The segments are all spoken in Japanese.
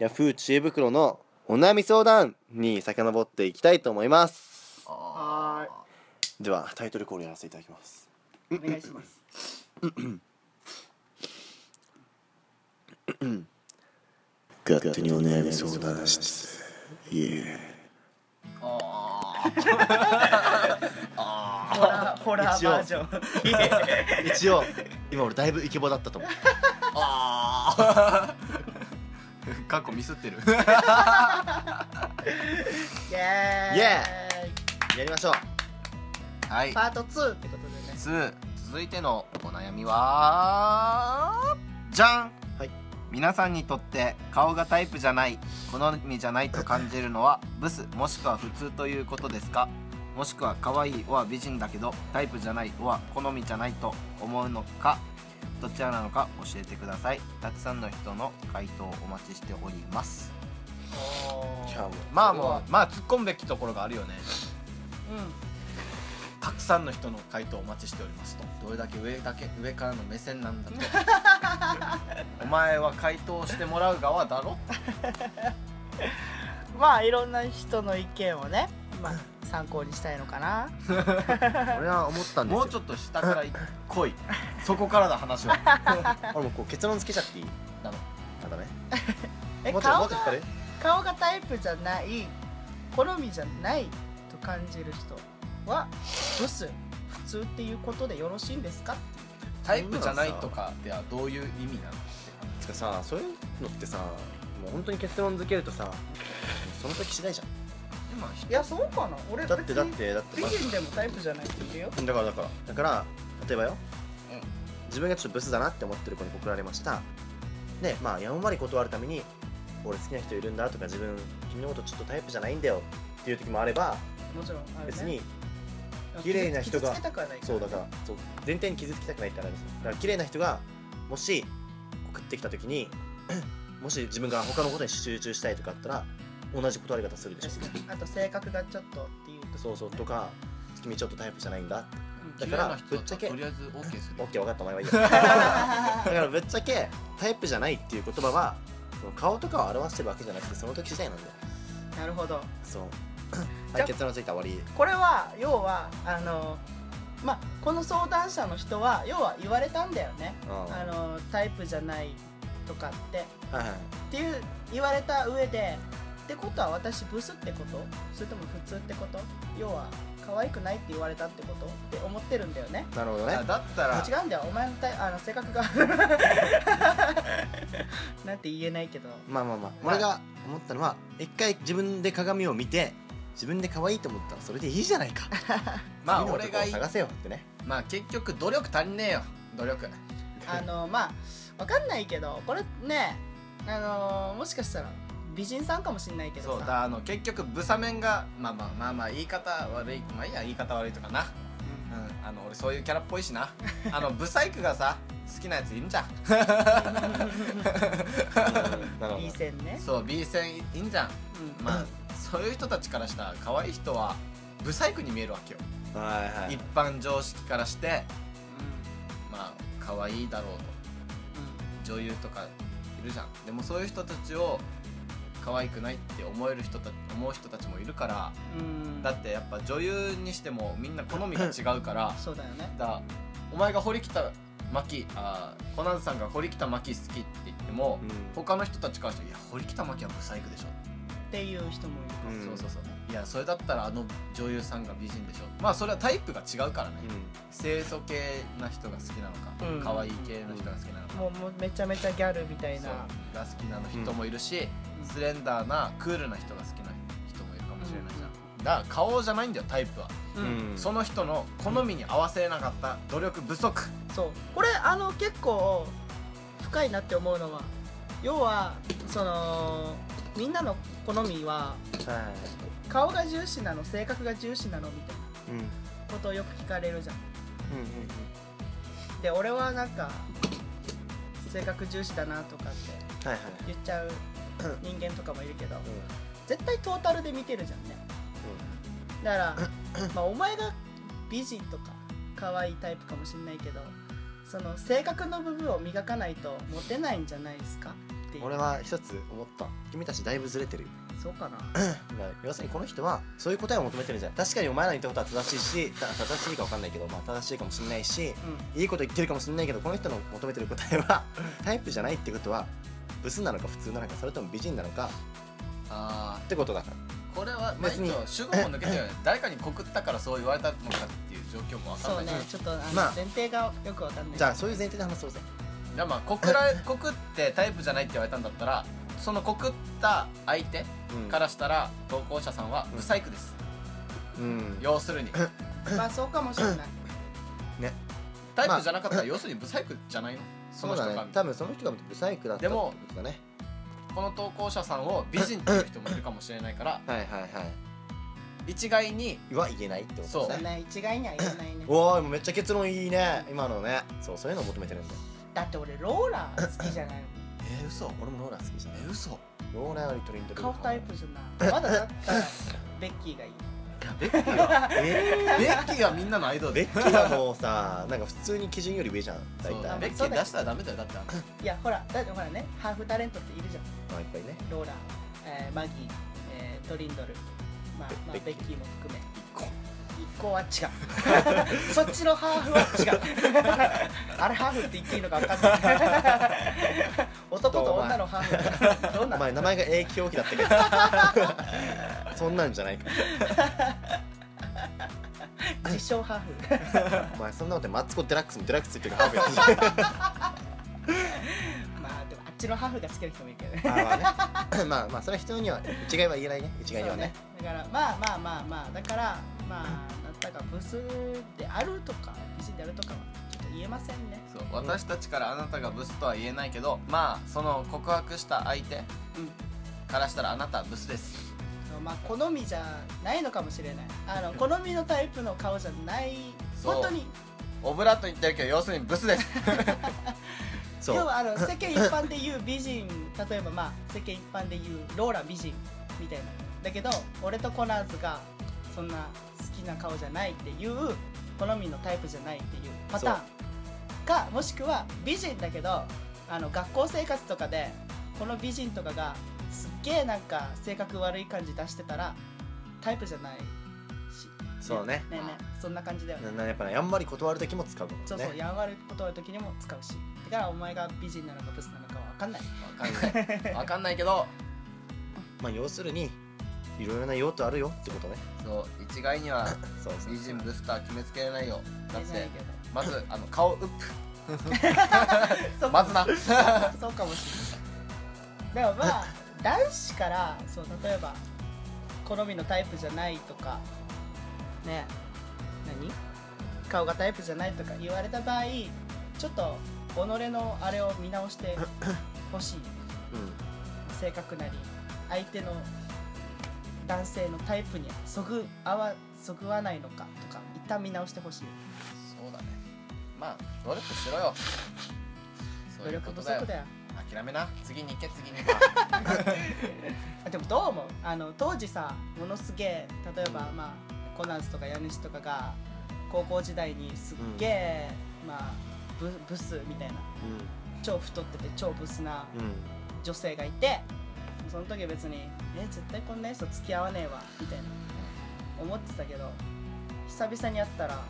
ヤフー知恵袋のお悩み相談に遡っていきたいと思います。はではタイトルコールやらせていただきます。お願いします。勝手にお悩み相談室イエーホラーバージョンー一応今俺だいぶイケボだったと思うああかっこミスってる。イエーイ。イエやりましょう。はい。パート2ってことでね。2続いてのお悩みはじゃん。はい。皆さんにとって顔がタイプじゃない好みじゃないと感じるのはブスもしくは普通ということですか？もしくは可愛いは美人だけどタイプじゃないは好みじゃないと思うのか？どちらなのか教えてください。たくさんの人の回答をお待ちしております。いやもうまあもうまあ突っ込むべきところがあるよね。うたくさんの人の回答をお待ちしておりますと。どれだけ上だけ上からの目線なんだと。お前は回答してもらう側だろ。ん まあいろんな人の意見をねまあ参考にしたいのかな？俺は思ったんですよ。もうちょっと下から来い。そこからだ話は 俺もうこう結論つけちゃっていい？なの。あダメえもうちょいも顔が顔がタイプじゃない好みじゃないと感じる人はブス普通っていうことでよろしいんですか？タイプじゃないとかではどういう意味なのつかさそういうのってさもう本当に結論付けるとさその時次第じゃん今いやそうかな。俺だってだってだって美人でもタイプじゃないって言うよ。だからだからだから例えばよ、うん。自分がちょっとブスだなって思ってる子に告られました。でまあやんわり断るために俺好きな人いるんだとか自分君のことちょっとタイプじゃないんだよっていう時もあればもちろんね。別に綺麗な人がそうだからそう前提に傷つきたくないってあるんです。よだから綺麗な人がもし送ってきた時に もし自分が他のことに集中したいとかあったら同じ断り方するでしょ。あと性格がちょっとっていうとそうそう。とか君ちょっとタイプじゃないんだ。だからな人だったらとりあえず OK する。オッケー分かったお前は。いいよだからぶっちゃけタイプじゃないっていう言葉は顔とかを表してるわけじゃなくてその時次第なんだよ。なるほど。そう。はい結論ついた終わり。これは要はあのまあこの相談者の人は要は言われたんだよね。うん。あのタイプじゃないとかって。はいはい。っていう言われた上でってことは私ブスってこと？それとも普通ってこと？要は可愛くないって言われたってことって思ってるんだよね。なるほどね。あだったら違うんだよ。お前のタイあの性格が なんて言えないけど。まあまあまあ。俺が思ったのは一回自分で鏡を見て自分で可愛いと思ったらそれでいいじゃないか。まあ俺が探せよってね。まあ結局努力足りねえよ。努力。あのまあわかんないけどこれねあのもしかしたら美人さんかもしんないけどさ。そうだあの結局ブサメンがまあまあまあまあ言い方悪いまあいいや言い方悪いとかな。うん。あの俺そういうキャラっぽいしな。あのブサイクがさ好きなやついるんじゃん。なるほど B 線ね、そう B 線いいんじゃん。うん。まあそういう人たちからしたら可愛い人はブサイクに見えるわけよ。はいはい。一般常識からしてまあ可愛いだろうと。女優とかいるじゃん。でもそういう人たちを可愛くないって思える人た思う人たちもいるからだってやっぱ女優にしてもみんな好みが違うからそうだよね。だお前が堀北真希あーコナンさんが堀北真希好きって言っても、うん。他の人たちからして「いや堀北真希はブサイクでしょ」っていう人もいるうん。そうそうそう。いやそれだったらあの女優さんが美人でしょ。まあそれはタイプが違うからね、清楚系な人が好きなのか、うん。可愛い系の人が好きなのか、もうもうめちゃめちゃギャルみたいそう。なが好きな人もいるし、うんスレンダーなクールな人が好きな人もいるかもしれないじゃん、だから顔じゃないんだよタイプは、ううんん。その人の好みに合わせなかった努力不足。そう。これあの結構深いなって思うのは要はそのみんなの好みははい。顔が重視なの性格が重視なのみたいうんうんなことをよく聞かれるじゃん。うんで俺はなんか性格重視だなとかってはいはい言っちゃう人間とかもいるけどう絶対トータルで見てるじゃんね。だからまあお前が美人とか可愛いタイプかもしんないけどその性格の部分を磨かないとモテないんじゃないですか？んっていう。俺は一つ思った。君たちだいぶずれてる。よそうかな。まあ要するにこの人はそういう答えを求めてるんじゃない確かにお前らの言ったことは正しいした正しいか分かんないけど、まあ、正しいかもしれないしういいこと言ってるかもしれないけどこの人の求めてる答えはタイプじゃないってことはブスなのか普通なのかそれとも美人なのかあってことだから。ーこれはまあ別に主語も抜けて誰かに告ったからそう言われたのかっていう状況もん分かんないし。そうね。ちょっとあの、まあ前提がよくわかんない。じゃあそういう前提で話そうぜじゃあまあ告ら告ってタイプじゃないって言われたんだったらその告った相手うん。からしたら投稿者さんはうん。ブサイクです、うん。要するに。まあそうかもしれない。ね。タイプじゃなかったら要するにブサイクじゃないの？そそうだの人が、ね多分その人がブサイクだったってでもことだね。この投稿者さんを美人っていう人もいるかもしれないからはいはいはい。一概には言えないってことそう。ですねね一概には言えないね。おめっちゃ結論いいね。今のね。そうそういうのを求めてるんだ。よだって俺ローラー好きじゃないの。えー、嘘？俺もローラー好きじゃない。え嘘？ローラーよりトリントリン。顔タイプじゃない。まだだったらベッキーがいい。ベッキーはえベッキーはみんなのアイドル。ベッキーはもうさなんか普通に基準より上じゃん。大そう体。ベッキー出したらダメだよだっていやほらだってほらねハーフタレントっているじゃん。まあいっぱいね。ローラー、えーマギー、えートリンドル、まあまあ、ベベッキーも含め。一個は違う。そっちのハーフは違う。あれハーフって言っていいのか分かんない。男と女のハーフどんな？お前名前が永久表記だったけど。そんなんじゃないか。自称ハーフ。お前そんなことでマツコ・デラックスもデラックスって言ってるからハーフやまあでもあっちのハーフが好きな人もいるけどね。あまあね。まあまあそれは人には一概は言えないね。一概にはね。そうだからまあまあまあまあ。だからまあなんだかブスであるとか美人であるとかはちょっと言えませんね。そう私たちからあなたがブスとは言えないけどまあその告白した相手うんからしたらあなたはブスです。まあ好みじゃないのかもしれない。あの好みのタイプの顔じゃないそう。本当に。オブラート言ってるけど要するにブスです。そう。要はあの世間一般で言う美人例えばまあ世間一般で言うローラ美人みたいな。だけど俺とコナーズがそんな好きな顔じゃないっていう好みのタイプじゃないっていうパターンかもしくは美人だけどあの学校生活とかでこの美人とかがすっげえなんか性格悪い感じ出してたらタイプじゃないし。そうね。ねえねえそんな感じだよね。ななやっぱねやんわり断る時も使うかもね。そうそう、やんわることの時にも使うし。だからお前が美人なのかブスなのかは分かんない。わかんない。わかんないけど。まあ要するにいろいろな用途あるよってことね。そう一概には そうそう美人ブスとは決めつけれないよ。だってまずあの顔ウップそう。まずな。そうかもしれない。でもまあ男子からそう例えば好みのタイプじゃないとかね何？顔がタイプじゃないとか言われた場合ちょっと己のあれを見直してほしい。うん。性格なり相手の男性のタイプにそぐ合わそぐわないのかとか一旦見直してほしい。そうだね。まあ努力しろよ。そういう努力ことだよ。不足だよ。諦めな。次に行け次に行 あでもどう思う？あの当時さものすげえ例えば、まあ、コナンズとか家主とかが高校時代にすっげえ、まあブブスみたいな。超太ってて超ブスなうんうん。女性がいてその時は別に「え絶対こんな人付き合わねえわ」みたいな。思ってたけど久々に会ったら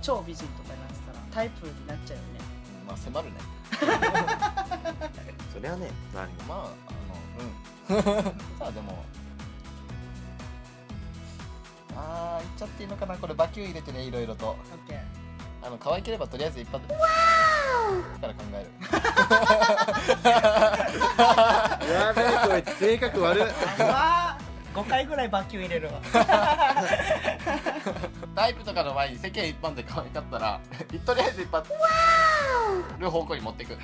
超美人とかになってたらタイプになっちゃうよね。まあ迫るね。それはね。何まああのうん。さ あでもあー言っちゃっていいのかなこれバキュー入れてねいろいろと。OK あの可愛ければとりあえず一発から考える。やべえこいつ性格悪い。あ5回ぐらいバキュー入れるわ。タイプとかの前に世間一般で可愛かったらとりあえず一発る方向に持っていく。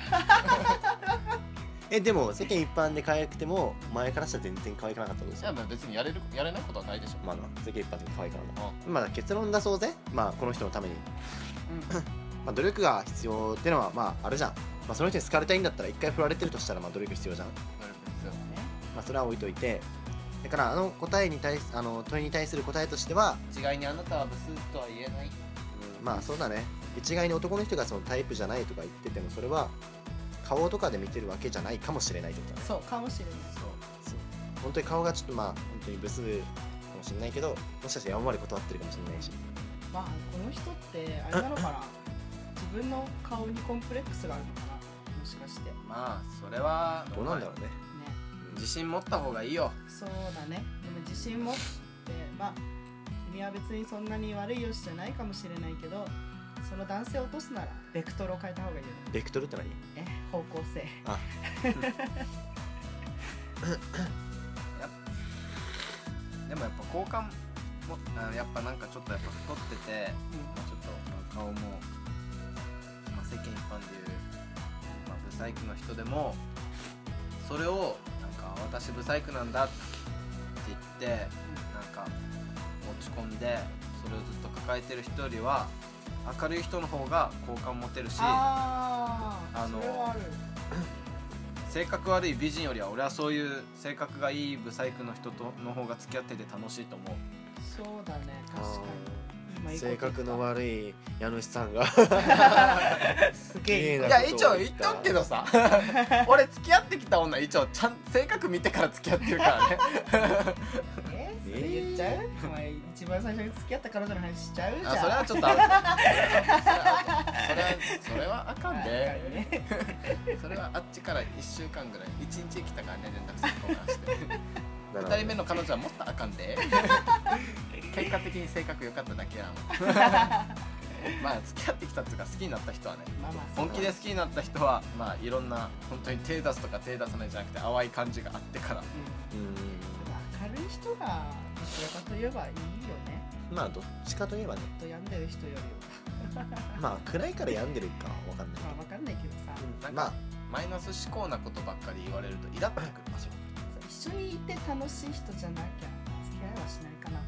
えでも世間一般で可愛くても前からしたら全然可愛くなかったですよいやまあ別にやれるやれないことはないでしょ。まあな世間一般で可愛くなかっうたまあ結論出そうぜ。まあこの人のために。うんまあ努力が必要ってのはまああるじゃん。まあその人に好かれたいんだったら一回振られてるとしたらまあ努力必要じゃん。んなるほどまあそれは置いといて。だからあの答えに対すあの問いに対する答えとしては、一概にあなたはブスとは言えない。うんまあそうだね。一概に男の人がそのタイプじゃないとか言っててもそれは顔とかで見てるわけじゃないかもしれないってことだね。そうかもしれない。そう本当に顔がちょっとまあ本当にブスかもしれないけどもしかしてやんわり断ってるかもしれないし。まあこの人ってあれなのかな自分の顔にコンプレックスがあるのかな？もしかして。ねまあそれはどうなんだろうね。自信持った方がいいよ。そうだね。でも自信持ってまあ君は別にそんなに悪い容姿じゃないかもしれないけどその男性を落とすならベクトルを変えた方がいいよね。ベクトルって何？え方向性。あ。でもやっぱ好感もあやっぱなんかちょっとやっぱ太ってて、まあ、ちょっとまあ顔も、まあ、世間一般でいう、まあ、ブサイクの人でもそれをなんか私ブサイクなんだって言ってなんか落ち込んでそれをずっと抱えてる人よりは明るい人の方が好感持てるしあ性格悪い美人よりは俺はそういう性格がいいブサイクの人との方が付き合ってて楽しいと思う。そうだね確かに今いいこと性格の悪い家主さんが。すげえいいないや一応言っとくけどさ。俺付き合ってきた女一応ちゃん性格見てから付き合ってるからね。えそれ言っちゃう、お前一番最初に付き合った彼女の話しちゃうじゃん。あそれはちょっとあるそれはそれはそれはあかんはいでねそれはあっちから1週間ぐらい1日来たからね連絡先交換して2人目の彼女はもっとあかんで。結果的に性格良かっただけやん。まあ付き合ってきたっていうか好きになった人はね。まあまあ本気で好きになった人はまあいろんな本当に手出すとか手出さないじゃなくて淡い感じがあってから。うん。うん。明るい人がどちらかといえばいいよね。まあどっちかといえばね。と病んでる人よりは。まあ暗いから病んでるかわかんないまあ分かんないけどさ、なんかまあ。マイナス思考なことばっかり言われるとイラッとくる。一緒にいて楽しい人じゃなきゃ付き合いはしないかな。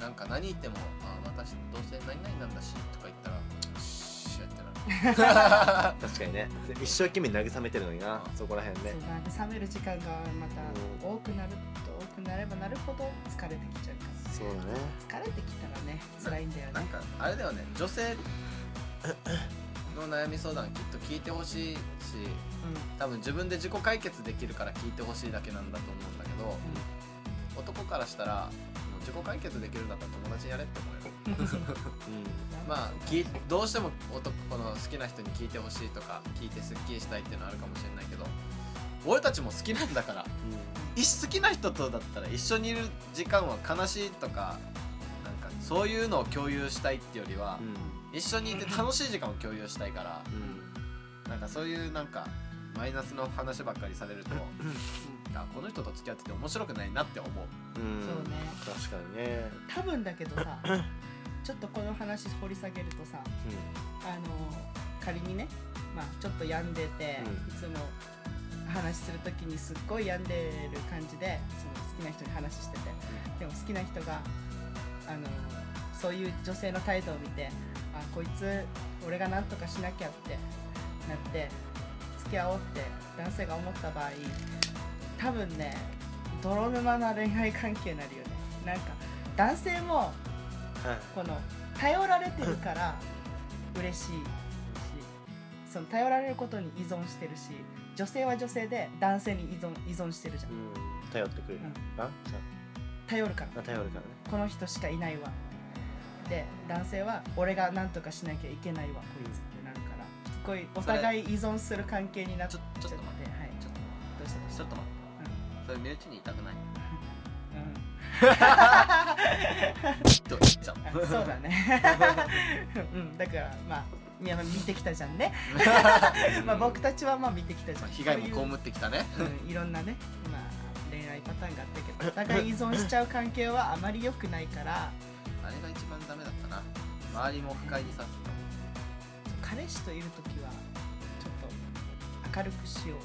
なんか何言っても「あ私どうせ何々なんだし」とか言ったら「シュッってなる。確かにね。一生懸命慰めてるのになそこら辺ね。そう慰める時間がまた多くなると多くなればなるほど疲れてきちゃうからそうだね。疲れてきたらね辛いんだよね。なんかあれだよね女性の悩み相談きっと聞いてほしいし多分自分で自己解決できるから聞いてほしいだけなんだと思う。んだけど男からしたら自己解決できるんだったら友達にやれって思うよ。う まあきどうしても男この好きな人に聞いてほしいとか聞いてすっきりしたいっていうのはあるかもしれないけど俺たちも好きなんだからん。一好きな人とだったら一緒にいる時間は悲しいとかなんかそういうのを共有したいってよりはうん。一緒にいて楽しい時間を共有したいからうん。なんかそういうなんかマイナスの話ばっかりされるとあこの人と付き合ってて面白くないなって思う。うんそうね確かにね。多分だけどさ ちょっとこの話掘り下げるとさあの仮にね、まあ、ちょっと病んでて、うん。いつも話する時にすっごい病んでる感じでその好きな人に話しててでも好きな人があのそういう女性の態度を見てあこいつ俺が何とかしなきゃってなって付き合おうって男性が思った場合多分ね泥沼な恋愛関係になるよね。なんか男性もはい。この頼られてるから嬉しいしその頼られることに依存してるし女性は女性で男性に依存依存してるじゃん。うん。頼ってくれるうん。頼るから。頼るからね。この人しかいないわ。で男性は俺が何とかしなきゃいけないわこいつ。ってなるからすごいお互い依存する関係になっちゃってちょっと待はい。ちょっとどうしたちょっと待ってそれ身内に言いたくない？うん。そうだね。うんだからまあ皆さん見てきたじゃんね。まあ僕たちはまあ見てきたじゃん。被害も被ってきたね。うん、いろんなね、まあ、恋愛パターンがあったけどお互い依存しちゃう関係はあまり良くないから。あれが一番ダメだったな。周りも不快にさせ彼氏といる時はちょっと明るくしよ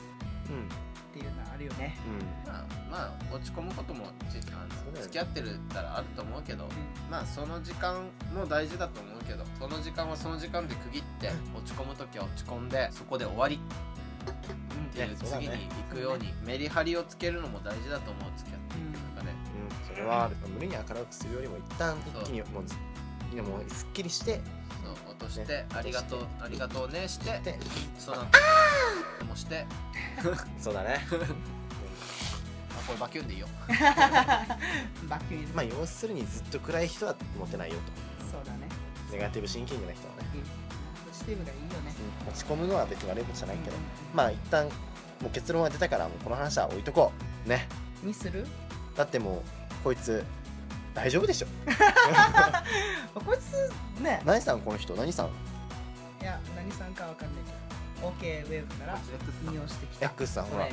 ううんっていうのはあるよね、うん。たまあまあ落ち込むこともじあそうだよねの付き合ってるったらあると思うけどうまあその時間も大事だと思うけどその時間はその時間で区切って落ち込む時は落ち込んでそこで終わり。っていうねそうだね。次に行くようにメリハリをつけるのも大事だと思う付き合っていく中でうん。それはある無理に明るくするよりも一旦一気にもうずいやもうすっきりしてしてありがとうありがとうねしてでそのもして。そうだね。あこれバキュンでいいよ。バッキュンまあ要するにずっと暗い人はモテないよそうだね。とネガティブシンキングな人はね、ポジティブがいいよね。うん。落ち込むのは別に悪いことじゃないけど、うん。まあ一旦もう結論は出たからもうこの話は置いとこう。ね。にする？だってもうこいつ大丈夫でしょね。何さんこの人？何さん？いや何さんかわかんないけど。OK ウェブから引用してきた。X さんほら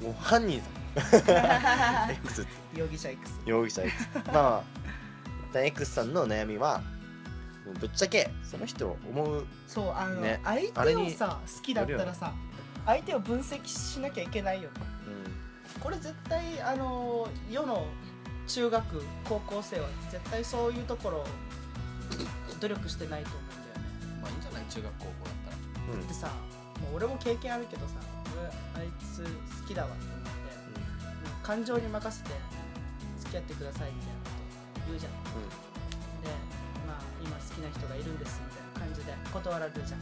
もう犯人さん。X って容疑者 X 容疑者 X まあまあ一旦 X さんの悩みはぶっちゃけその人を思う。そうあの、ね。相手をさ好きだったらさ相手を分析しなきゃいけないよ。ねうこれ絶対あの世の中学高校生は絶対そういうところ努力してないと思うんだよね。まあいいんじゃない？中学高校だったら。んうんでさもう俺も経験あるけどさ俺あいつ好きだわって思ってもう感情に任せて付き合ってくださいみたいなこと言うじゃん。でまあ今好きな人がいるんですみたいな感じで断られるじゃん。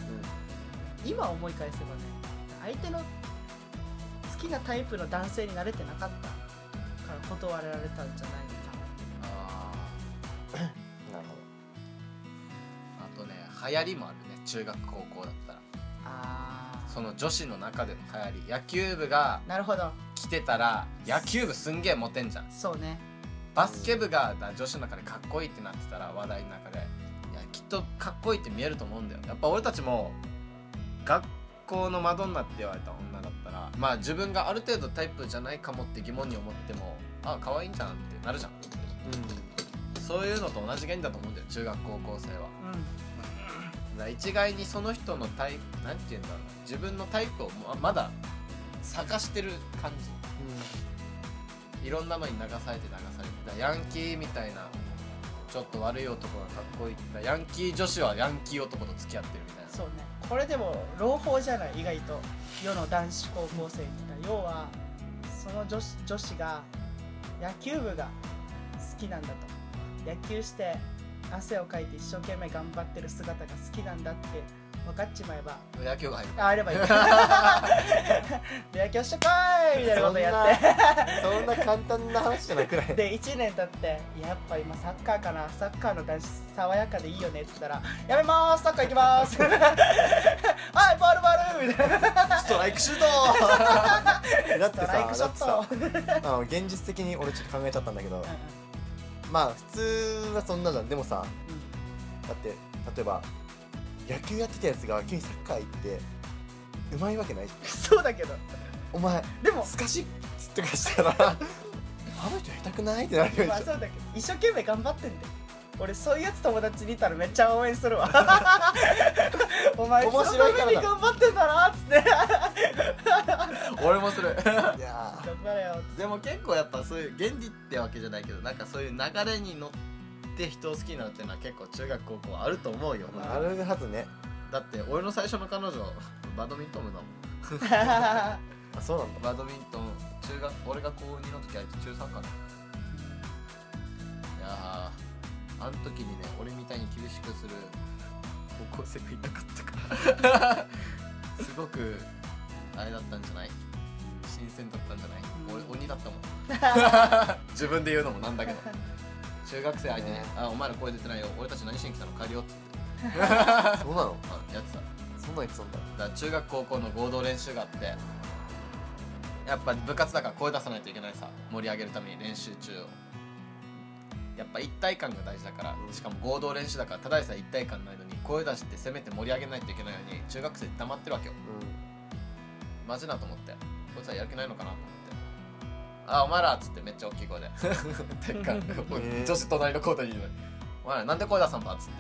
今思い返せばね相手の好きなタイプの男性に慣れてなかったから断られたんじゃないの流行りもあるね。中学高校だったら。かあその女子の中での流行り。野球部がなるほど。来てたら野球部すんげえモテんじゃん。そうね。バスケ部がだ女子の中でかっこいいってなってたら話題の中で。いやきっとかっこいいって見えると思うんだよ。やっぱ俺たちも学校のマドンナって言われた女だったらまあ自分がある程度タイプじゃないかもって疑問に思ってもあ可愛いんじゃんってなるじゃん。そういうのと同じ原理だと思うんだよ中学高校生は。うだ一概にその人のタイプなんて言うんだろうな。自分のタイプをままだ探してる感じ。いろんなのに流されて流されてヤンキーみたいなちょっと悪い男がかっこいいってヤンキー女子はヤンキー男と付き合ってるみたいな。そうね。これでも朗報じゃない意外と。世の男子高校生みたいな。要はその女子女子が野球部が好きなんだと。野球して汗をかいて一生懸命頑張ってる姿が好きなんだって分かっちまえば野球が入るああればいい。で野球しとこいみたいなことやって。そんな簡単な話じゃなくない？で1年経ってやっぱ今サッカーかな。サッカーの男子爽やかでいいよねって言ったらやめまーすサッカー行きまーす。はいボールボールみたいな。ストライクシュート！だってストライクショさだってットさ現実的に俺ちょっと考えちゃったんだけどまあ普通はそんなじゃん。でもさだって例えば野球やってたやつが急にサッカー行ってうまいわけないそうだけど。お前でもスカシッとかしたら あの人下手くないってなるよまあそうだけど一生懸命頑張ってんで俺そういうやつ友達にいたらめっちゃ応援するわ。お前面白いからだ。そのために頑張ってんだなっつって。俺もする。いや でも結構やっぱそういう原理ってわけじゃないけどなんかそういう流れに乗って人を好きになるっていうのは結構中学高校あると思うよーあるはずね。だって俺の最初の彼女バドミントン部だもん。あそうなんだ。バドミントン中学俺が高2の時あいつ中3かなあの時にね俺みたいに厳しくする高校生がいなかったか。ら すごくあれだったんじゃない？新鮮だったんじゃない、俺鬼だったもん。自分で言うのもなんだけど。中学生相手に「あお前ら声出てないよ。俺たち何しに来たの？帰るよ」っつって。そうなの？あやってた。そんなん言ってたんだ。だ中学高校の合同練習があってやっぱ部活だから声出さないといけないさ盛り上げるために練習中をやっぱ一体感が大事だからうん。しかも合同練習だからただでさえ一体感ないのに声出してせめて盛り上げないといけないのに中学生黙ってるわけよ。マジなと思って。こいつはやる気ないのかなと思って。あお前らっつってめっちゃ大きい声で。女子隣のコートにいるのに。お前らなんで声出さんばっつって。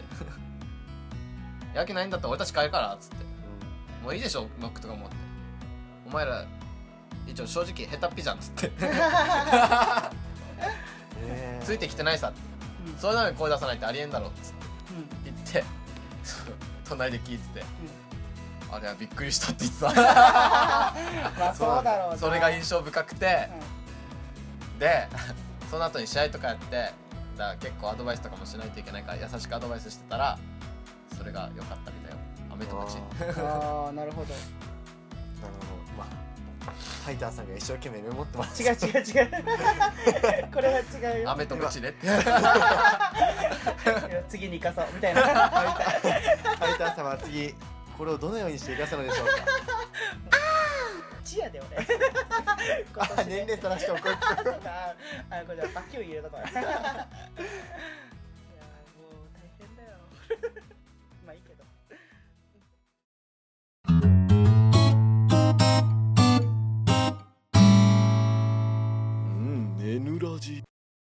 やる気ないんだったら俺たち帰るからっつって。もういいでしょノックとか持って。お前ら一応正直下手っぴじゃんっつって。え ついてきてないさ。うん。それなのに声出さないってありえんだろっつって。うん。言って。隣で聞いてて、あれはびっくりしたって言ってた。まあそうだろうなそれが印象深くて。うん。で その後に試合とかやってだから結構アドバイスとかもしないといけないから優しくアドバイスしてたらそれが良かったみたいよ。飴とムチああなるほどハイターさんが一生懸命メモってます。違う違う違う。これは違うよ。飴とムチね。っていや次に生かそうみたいな。ハイターさんは次これをどのようにして生かすのでしょうチアで俺。か あ年齢さらして怒る。あそうか。あこれじゃあバキュー入れとこう